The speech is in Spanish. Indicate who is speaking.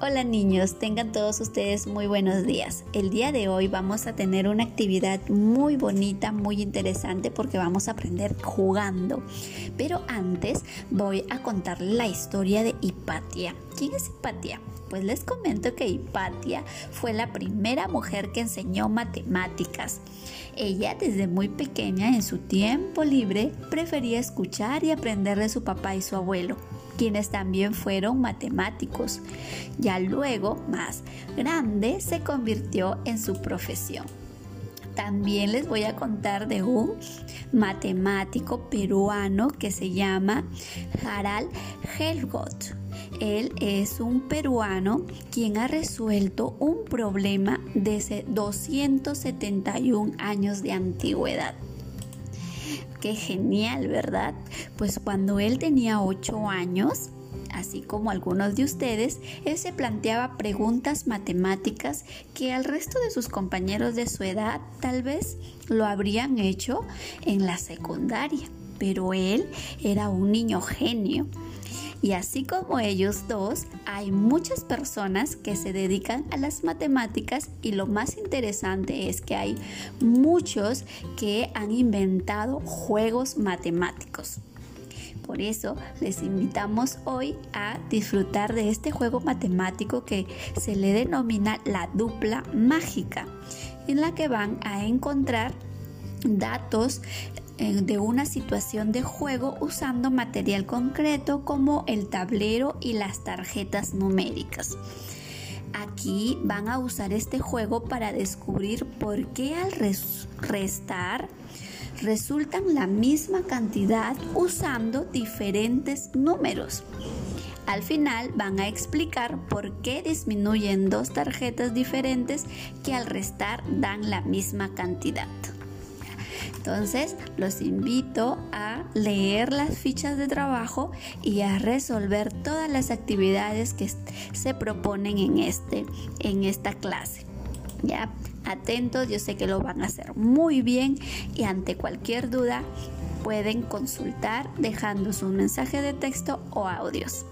Speaker 1: Hola niños, tengan todos ustedes muy buenos días. El día de hoy vamos a tener una actividad muy bonita, muy interesante porque vamos a aprender jugando. Pero antes voy a contar la historia de Hipatia. ¿Quién es Hipatia? Pues les comento que Hipatia fue la primera mujer que enseñó matemáticas. Ella desde muy pequeña en su tiempo libre prefería escuchar y aprender de su papá y su abuelo quienes también fueron matemáticos. Ya luego, más grande, se convirtió en su profesión. También les voy a contar de un matemático peruano que se llama Harald Helgot. Él es un peruano quien ha resuelto un problema desde 271 años de antigüedad. Qué genial, ¿verdad? Pues cuando él tenía 8 años, así como algunos de ustedes, él se planteaba preguntas matemáticas que al resto de sus compañeros de su edad tal vez lo habrían hecho en la secundaria. Pero él era un niño genio y así como ellos dos, hay muchas personas que se dedican a las matemáticas y lo más interesante es que hay muchos que han inventado juegos matemáticos. Por eso les invitamos hoy a disfrutar de este juego matemático que se le denomina la dupla mágica, en la que van a encontrar datos de una situación de juego usando material concreto como el tablero y las tarjetas numéricas. Aquí van a usar este juego para descubrir por qué al restar resultan la misma cantidad usando diferentes números. Al final van a explicar por qué disminuyen dos tarjetas diferentes que al restar dan la misma cantidad. Entonces, los invito a leer las fichas de trabajo y a resolver todas las actividades que se proponen en, este, en esta clase. Ya, atentos, yo sé que lo van a hacer muy bien y ante cualquier duda pueden consultar dejando su mensaje de texto o audios.